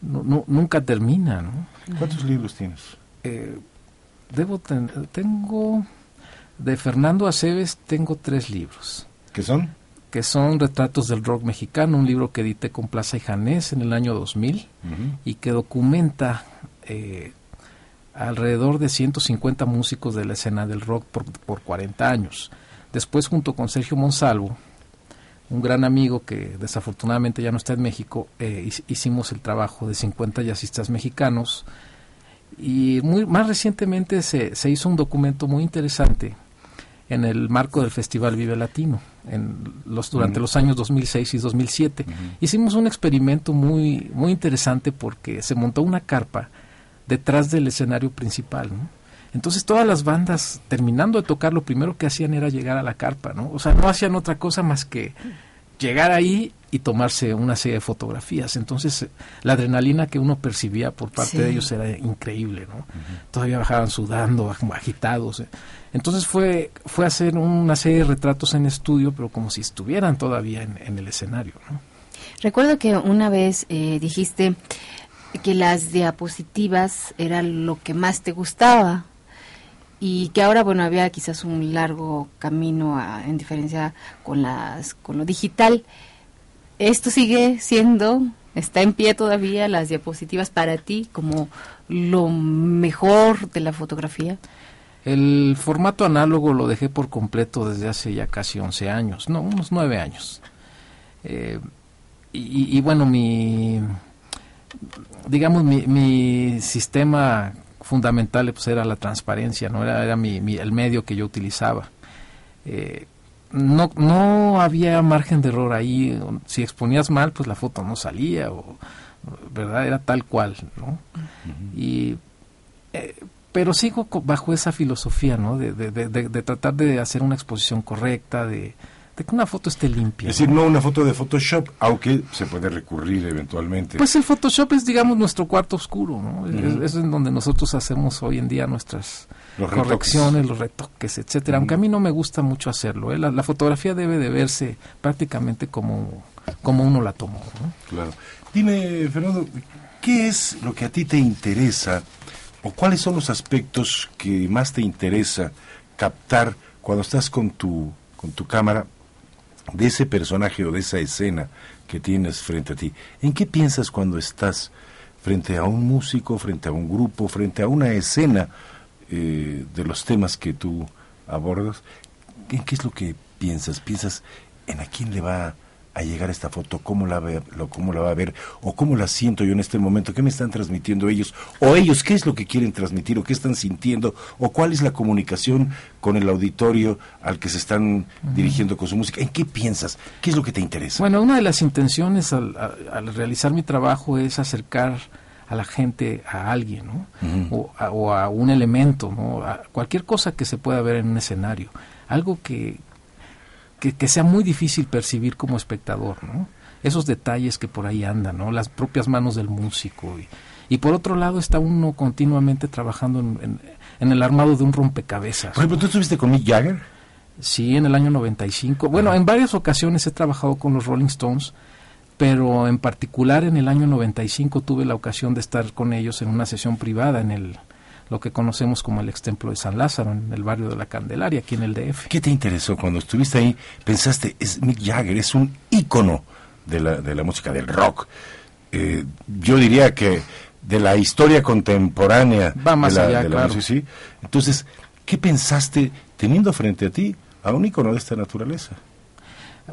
no- no- nunca termina, ¿no? ¿Cuántos libros tienes? Eh, debo ten- tengo, de Fernando Aceves tengo tres libros, ¿Qué son? que son Retratos del Rock Mexicano, un libro que edité con Plaza y Janés en el año 2000, y que documenta eh, alrededor de 150 músicos de la escena del rock por, por 40 años. Después, junto con Sergio Monsalvo, un gran amigo que desafortunadamente ya no está en México, eh, hic- hicimos el trabajo de 50 jazzistas mexicanos y muy más recientemente se, se hizo un documento muy interesante en el marco del Festival Vive Latino, en los, durante Ujú. los años 2006 y 2007. Hicimos un experimento muy, muy interesante porque se montó una carpa detrás del escenario principal. ¿no? Entonces todas las bandas, terminando de tocar, lo primero que hacían era llegar a la carpa. ¿no? O sea, no hacían otra cosa más que llegar ahí y tomarse una serie de fotografías. Entonces, la adrenalina que uno percibía por parte Sí. de ellos era increíble, ¿no? Todavía bajaban sudando, ag- agitados. eh. Entonces fue fue hacer una serie de retratos en estudio, pero como si estuvieran todavía en, en el escenario, ¿no? Recuerdo que una vez eh, dijiste que las diapositivas era lo que más te gustaba y que ahora bueno había quizás un largo camino a- en diferencia con las con lo digital. Esto sigue siendo está en pie todavía las diapositivas para ti como lo mejor de la fotografía. El formato análogo lo dejé por completo desde hace ya casi 11 años, no, unos 9 años. Eh, y, y bueno, mi, digamos, mi, mi sistema fundamental pues era la transparencia, no era, era mi, mi- el medio que yo utilizaba. Eh, no, no había margen de error ahí. Si exponías mal, pues la foto no salía, o, ¿verdad? Era tal cual, ¿no? Y, eh, pero sigo bajo esa filosofía, ¿no? De, de- de- de- de tratar de hacer una exposición correcta, de, de que una foto esté limpia. Es decir, ¿no? una foto de Photoshop, aunque se puede recurrir eventualmente. Pues el Photoshop es, digamos, nuestro cuarto oscuro, ¿no? Ujú. Es, en donde nosotros hacemos hoy en día nuestras Los correcciones, los retoques, etcétera. Aunque a mí no me gusta mucho hacerlo. ¿eh? La, la fotografía debe de verse prácticamente como, como uno la tomó, ¿no? Claro. Dime, Fernando, ¿qué es lo que a ti te interesa o cuáles son los aspectos que más te interesa captar cuando estás con tu, con tu cámara de ese personaje o de esa escena que tienes frente a ti? ¿En qué piensas cuando estás frente a un músico, frente a un grupo, frente a una escena eh, de los temas que tú abordas? ¿En qué es lo que piensas? ¿Piensas en a quién le va a llegar esta foto? ¿Cómo la, ve- lo- cómo la va a ver? ¿O cómo la siento yo en este momento? ¿Qué me están transmitiendo ellos? ¿O ellos qué es lo que quieren transmitir? ¿O qué están sintiendo? ¿O cuál es la comunicación con el auditorio al que se están dirigiendo con su música? ¿En qué piensas? ¿Qué es lo que te interesa? Bueno, una de las intenciones al, a- al realizar mi trabajo es acercar a la gente a alguien, ¿no? O, a, o a un elemento, ¿no? A cualquier cosa que se pueda ver en un escenario, algo que, que, que sea muy difícil percibir como espectador, ¿no? Esos detalles que por ahí andan, ¿no? Las propias manos del músico y, y por otro lado está uno continuamente trabajando en, en- en el armado de un rompecabezas. Por ejemplo, ¿tú estuviste con Mick Jagger? Sí, en el año 95. Bueno, en varias ocasiones he trabajado con los Rolling Stones, pero en particular en el año 95 tuve la ocasión de estar con ellos en una sesión privada en el lo que conocemos como el ex templo de San Lázaro, en el barrio de la Candelaria, aquí en el DF. ¿Qué te interesó cuando estuviste ahí? Pensaste, es Mick Jagger, es un ícono de la, de la música, del rock. Eh, yo diría que de la historia contemporánea Va más de la, allá, de la claro. música, sí. Entonces, ¿qué pensaste teniendo frente a ti a un ícono de esta naturaleza?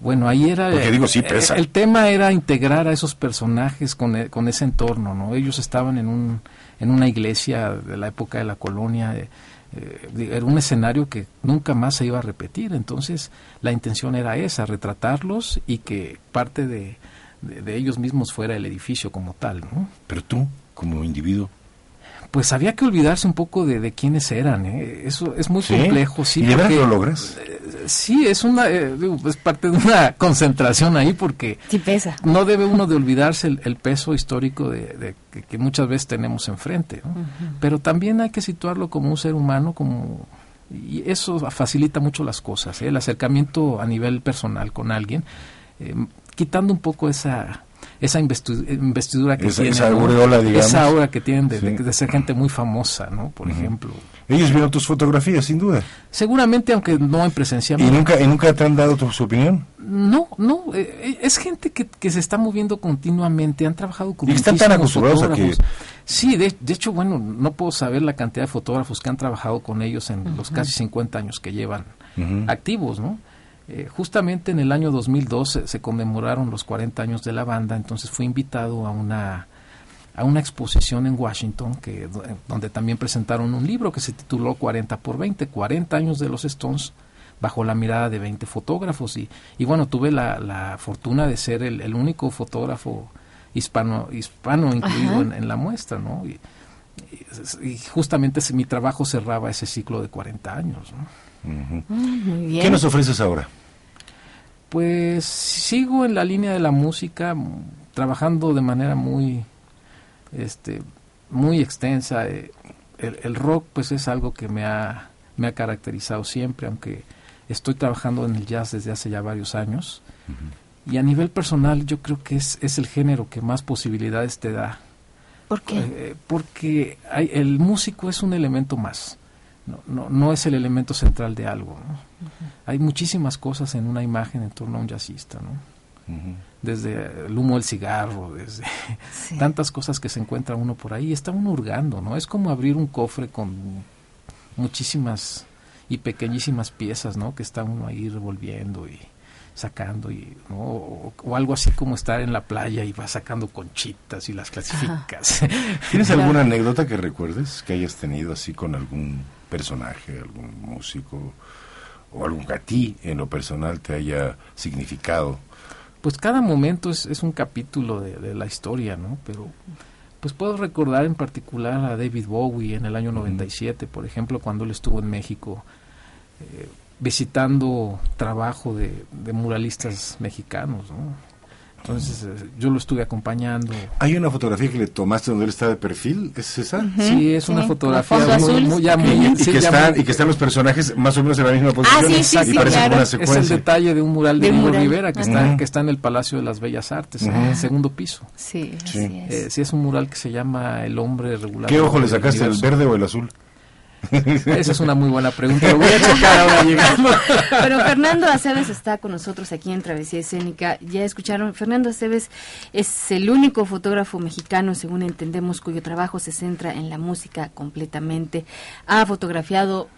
Bueno, ahí era... Digo, sí pesa. El tema era integrar a esos personajes con, e- con ese entorno, ¿no? Ellos estaban en, un, en una iglesia de la época de la colonia, eh, eh, era un escenario que nunca más se iba a repetir, entonces la intención era esa, retratarlos y que parte de, de- de ellos mismos fuera el edificio como tal, ¿no? Pero tú, como individuo, Pues había que olvidarse un poco de, de quiénes eran, ¿eh? Eso es muy ¿sí? complejo, sí. ¿Y de verdad lo logras? Sí, es una eh, digo, es parte de una concentración ahí porque Sí pesa. no debe uno de olvidarse el, el peso histórico de, de que, que muchas veces tenemos enfrente, ¿no? pero también hay que situarlo como un ser humano, como y eso facilita mucho las cosas, ¿eh? el acercamiento a nivel personal con alguien, eh, quitando un poco esa esa investidura que Esa- tienen, esa ¿no? aureola, digamos. esa aura que tienen de, de- Sí. de ser gente muy famosa, ¿no? Por ejemplo. Ellos vieron tus fotografías, sin duda. Seguramente, aunque no en presencia. ¿Y nunca, y nunca te han dado tu, su opinión? No, no, eh, es gente que, que se está moviendo continuamente, han trabajado con Y están tan acostumbrados a que-. Sí, de, de hecho, bueno, no puedo saber la cantidad de fotógrafos que han trabajado con ellos en los casi 50 años que llevan activos, ¿no? Eh, justamente en el año 2002 se, se conmemoraron los 40 años de la banda, entonces fui invitado a una a una exposición en Washington que do- donde también presentaron un libro que se tituló 40 por 20, 40 años de los Stones bajo la mirada de 20 fotógrafos y, y bueno, tuve la, la fortuna de ser el, el único fotógrafo hispano hispano incluido en, en la muestra, ¿no? Y, y- y justamente ese- mi trabajo cerraba ese ciclo de 40 años, ¿no? Mm, Muy bien. ¿Qué nos ofreces ahora? Pues sigo en la línea de la música, trabajando de manera muy, este, muy extensa. eh, El, el rock, pues, es algo que me ha, me ha caracterizado siempre, aunque estoy trabajando en el jazz desde hace ya varios años. Y a nivel personal, yo creo que es, es el género que más posibilidades te da. ¿Por qué? Eh, porque hay- el músico es un elemento más, no, no, no es el elemento central de algo. ¿no? Hay muchísimas cosas en una imagen en torno a un jazzista, ¿no? Desde el humo del cigarro, desde Sí. tantas cosas que se encuentra uno por ahí, está uno hurgando, ¿no? Es como abrir un cofre con muchísimas y pequeñísimas piezas, ¿no? Que está uno ahí revolviendo y sacando y ¿no? o, o algo así como estar en la playa y vas sacando conchitas y las clasificas. ¿Tienes Claro. alguna anécdota que recuerdes que hayas tenido así con algún personaje, algún músico o algún que a ti en lo personal te haya significado? Pues cada momento es, es un capítulo de, de la historia, ¿no? Pero pues puedo recordar en particular a David Bowie en el año 97, por ejemplo, cuando él estuvo en México eh, visitando trabajo de, de muralistas mexicanos, ¿no? Entonces eh, yo lo estuve acompañando. ¿Hay una fotografía que le tomaste donde él está de perfil? ¿Es esa? Sí, es sí, una fotografía muy, azul. muy- ya muy- Y, sí, que ya están, muy- y que están los personajes más o menos en la misma posición. sí, sí, y sí, parece claro. como una es el secuencia. detalle de un mural de De Diego mural. Rivera que Ajá. está, que está en el Palacio de las Bellas Artes, en el segundo piso. Sí, Sí. así es. Eh, sí, es un mural que se llama El hombre regular. ¿Qué ojo le sacaste, el verde o el azul? Esa es una muy buena pregunta. Lo voy a checar ahora llegando. Pero Fernando Aceves está con nosotros aquí en Travesía Escénica. Ya escucharon, Fernando Aceves es el único fotógrafo mexicano, según entendemos, cuyo trabajo se centra en la música completamente. Ha fotografiado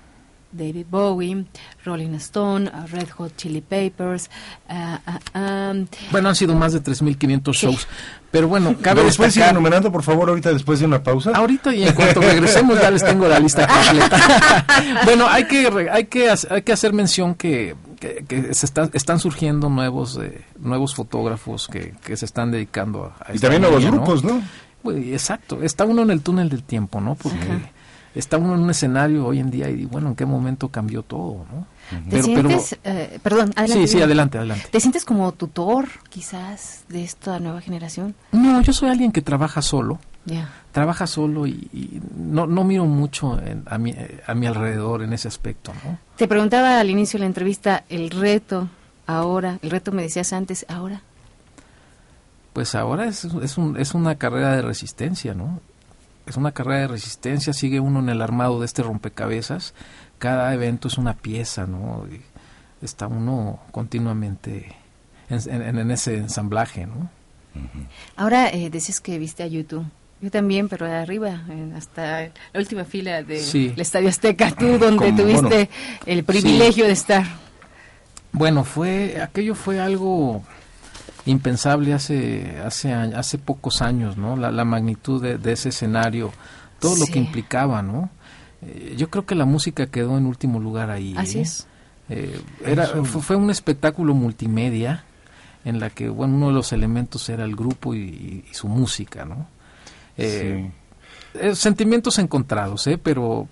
David Bowie, Rolling Stone, uh, Red Hot Chili Peppers. ah, ah, um, Bueno, han sido más de 3.500 shows. Pero bueno, cabe ¿Pero los puedes ir destacar... enumerando, por favor, ahorita después de una pausa? Ahorita y en cuanto regresemos ya les tengo la lista completa. bueno, hay que hay que hay que hacer mención que, que, que se está- están surgiendo nuevos eh, nuevos fotógrafos que, que se están dedicando a, a y esta también nuevos línea, ¿no? grupos, ¿no? Pues, exacto, está uno en el túnel del tiempo, ¿no? Porque está uno en un escenario hoy en día y bueno, ¿en qué momento cambió todo, no? ¿Te sientes, eh, perdón, adelante. sí, sí, dime. adelante, adelante. ¿Te sientes como tutor, quizás, de esta nueva generación? No, yo soy alguien que trabaja solo. Ya. Trabaja solo y, y no, no miro mucho en- a, mi, a mi alrededor en ese aspecto, ¿no? Te preguntaba al inicio de la entrevista el reto ahora, el reto me decías antes, ahora. Pues ahora es, es, un- es una carrera de resistencia, ¿no? Es una carrera de resistencia, sigue uno en el armado de este rompecabezas, cada evento es una pieza, ¿no? Y está uno continuamente en, en- en ese ensamblaje, ¿no? Ahora eh, decías que viste a YouTube. Yo también, pero de arriba, hasta la última fila del Sí. Estadio Azteca, tú donde Como tuviste el privilegio de estar. Bueno, fue aquello fue algo impensable hace hace a- hace pocos años, ¿no? La, la magnitud de, de ese escenario, todo lo Sí. que implicaba, ¿no? Eh, yo creo que la música quedó en último lugar ahí. Así ¿eh? es. Eh, era fue, fue un espectáculo multimedia en la que bueno uno de los elementos era el grupo y, y- y su música, ¿no? Eh, eh, sentimientos encontrados, ¿eh? Pero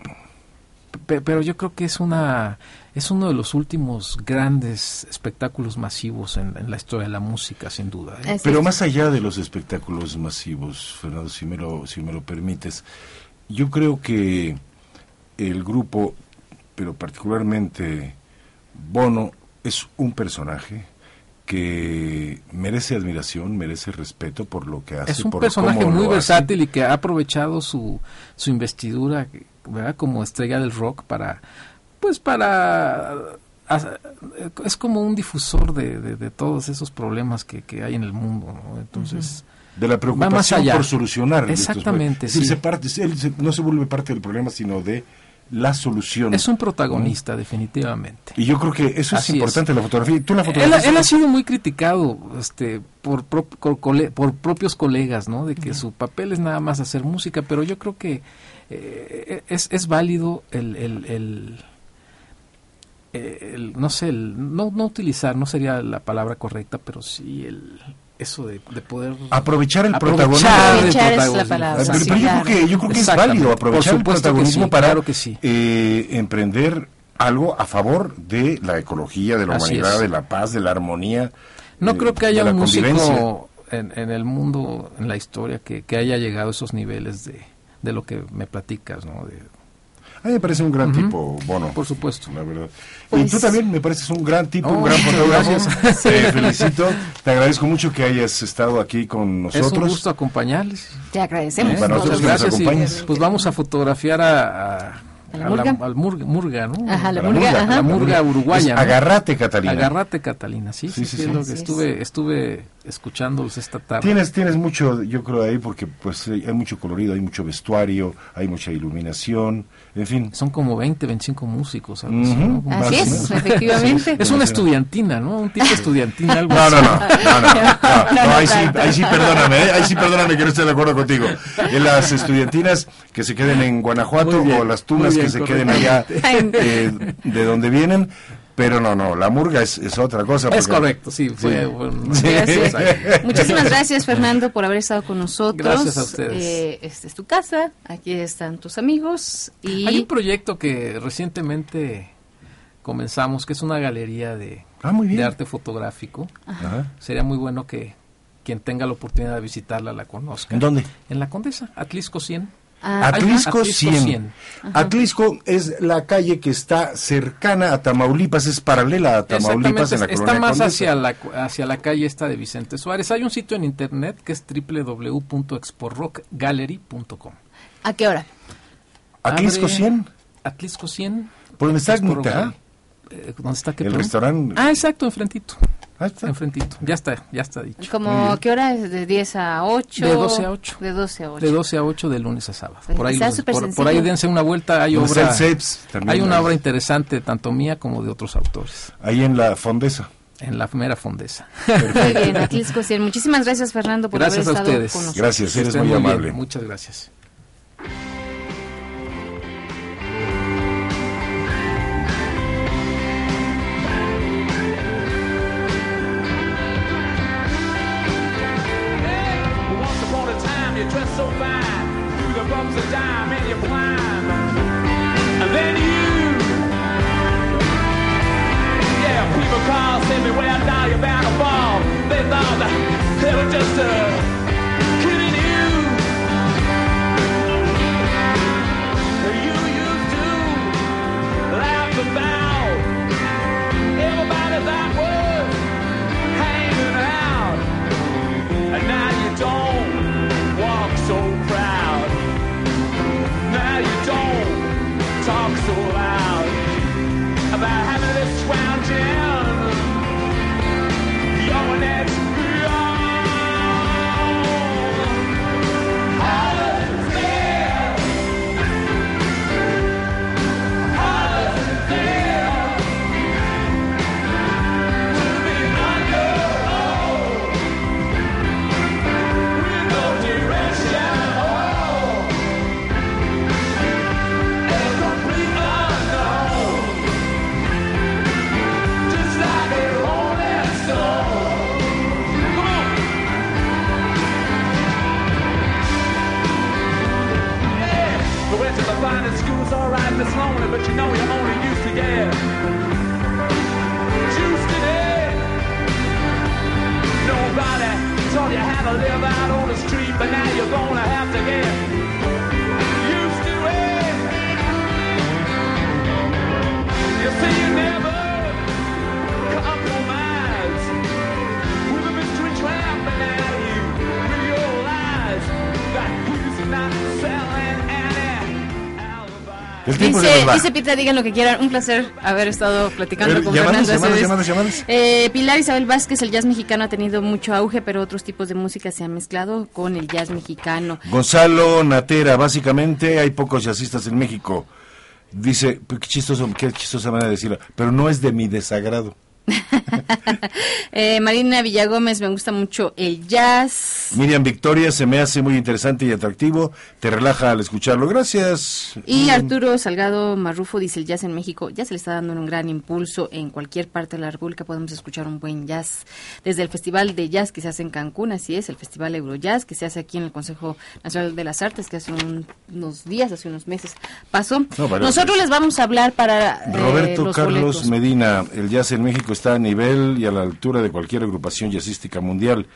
pe- pero yo creo que es una es uno de los últimos grandes espectáculos masivos en, en la historia de la música, sin duda. ¿eh? Pero más allá de los espectáculos masivos, Fernando, si me lo, si me lo permites, yo creo que el grupo, pero particularmente Bono, es un personaje que merece admiración, merece respeto por lo que hace. Es un por personaje cómo muy hace. versátil y que ha aprovechado su, su investidura ¿verdad? como estrella del rock para, pues para, es como un difusor de, de- de todos esos problemas que, que hay en el mundo, ¿no? Entonces, de la Va más preocupación allá. por solucionar estos Exactamente, problemas. Es decir, sí. se parte- él se- no se vuelve parte del problema, sino de la solución. es un protagonista definitivamente. Y yo creo que eso es Así es. importante la fotografía. Y Tú la fotografía. él ha sido muy criticado este, por, pro- por, cole- por propios colegas, ¿no? De que su papel es nada más hacer música, pero yo creo que eh, es, es válido el, el, el- el- no sé, el- no, no utilizar, no sería la palabra correcta, pero sí el eso de, de poder aprovechar el aprovechar protagonismo. el Aprovechar es la palabra. Pero, pero yo creo que, yo creo que es válido aprovechar el que protagonismo sí, para claro que sí. eh, emprender algo a favor de la ecología, de la Así humanidad, es. de la paz, de la armonía. No eh, creo que haya un músico en, en el mundo, en la historia, que, que haya llegado a esos niveles de, de lo que me platicas, ¿no? De- A mí me parece un gran tipo, Bono. por supuesto. La verdad. Pues- y tú también me pareces un gran tipo, un gran fotógrafo. gracias. Te felicito. Te agradezco mucho que hayas estado aquí con Es un nosotros. gusto acompañarles. Te agradecemos. Y para nosotros que nos Gracias y, pues vamos a fotografiar a, a- ¿A la a murga? al murga, murga, ¿no? Ajá, la A la murga, murga, ajá. A la murga uruguaya. Es ¿no? Agarrate, Catalina. Agarrate, Catalina, sí, sí, Sí, sí, sí, sí. es lo que estuve, estuve escuchándolos esta tarde. Tienes, tienes mucho, yo creo, ahí, porque pues hay mucho colorido, hay mucho vestuario, hay mucha iluminación, en fin. Son como 20, 25 músicos. algo. ¿no? Así es, efectivamente. Es una estudiantina, ¿no? Un tipo estudiantina, algo No, así. no, no, no, no, no, no, ahí sí, ahí sí perdóname, ¿eh? ahí sí perdóname que no estoy de acuerdo contigo. En las estudiantinas que se queden en Guanajuato o las tunas que se queden allá eh, de donde vienen, pero no, no, la murga es, es otra cosa. Es correcto, sí. Fue, Sí. un- Sí. Gracias. Muchísimas gracias, Fernando, por haber estado con nosotros. Gracias a ustedes. Eh, esta es tu casa, aquí están tus amigos y Hay un proyecto que recientemente comenzamos, que es una galería de, Ah, muy bien. de arte fotográfico. Ajá. Sería muy bueno que quien tenga la oportunidad de visitarla la conozca. ¿En dónde? En la Condesa, Atlisco 100. Ah, Atlisco Atlisco 100. 100. Atlisco es la calle que está cercana a Tamaulipas, es paralela a Tamaulipas en la está colonia más Condesa. hacia la, hacia la calle esta de Vicente Suárez. Hay un sitio en internet que es www.exporockgallery.com. ¿a qué hora? Atlisco Abre- 100, Atlisco 100. por donde está Agnita, Gallery. Eh, ¿Dónde está qué, el perdón? restaurante. Ah, exacto, enfrentito. Ahí está. Enfrentito. Ya está, ya está dicho. ¿Como qué hora es? ¿De 10 a 8? De 12 a 8. De 12 a 8. De 12 a 8 de lunes a sábado. Pues Por ahí, está los- súper por, por ahí dense una vuelta. Hay, está obra, CEPS, hay una obra interesante, tanto mía como de otros autores, Ahí en la Fondesa. en la primera fondesa. Muy bien, Atlisco 100. Muchísimas gracias, Fernando, por Gracias a haber estado ustedes. con nosotros. Gracias, eres muy bien. amable. Muchas gracias. Tiempo Dice, nos va. dice Pita, digan lo que quieran. Un placer haber estado platicando ver, con llamadas, Fernando llamadas, llamadas. Eh, Pilar Isabel Vázquez, el jazz mexicano ha tenido mucho auge, pero otros tipos de música se han mezclado con el jazz mexicano. Gonzalo Natera, básicamente hay pocos jazzistas en México. Dice, qué chistoso, qué chistosa manera de decirlo, pero no es de mi desagrado. Eh, Marina Villagómez, me gusta mucho el jazz. Miriam Victoria, se me hace muy interesante y atractivo, te relaja al escucharlo. Gracias. Y. Arturo Salgado Marrufo dice el jazz en México ya se le está dando un gran impulso en cualquier parte de la República podemos escuchar un buen jazz desde el Festival de Jazz que se hace en Cancún así es el Festival Eurojazz que se hace aquí en el Consejo Nacional de las Artes que hace un- unos días hace unos meses pasó No, nosotros les vamos a hablar para eh, Roberto los Carlos boletos. Medina, el jazz en México está a nivel y a la altura de cualquier agrupación jazzística mundial.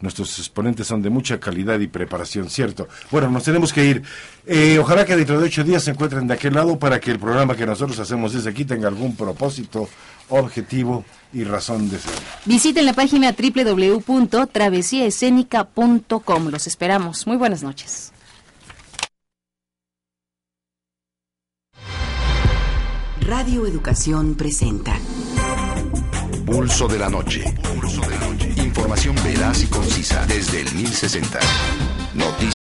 Nuestros exponentes son de mucha calidad y preparación, cierto. Bueno, nos tenemos que ir. Eh, ojalá que dentro de ocho días se encuentren de aquel lado para que el programa que nosotros hacemos desde aquí tenga algún propósito, objetivo y razón de ser. visiten la página www.travesiaescénica.com los esperamos muy buenas noches Radio Educación presenta. Pulso de la noche. Información veraz y concisa desde el 1060. Noticias.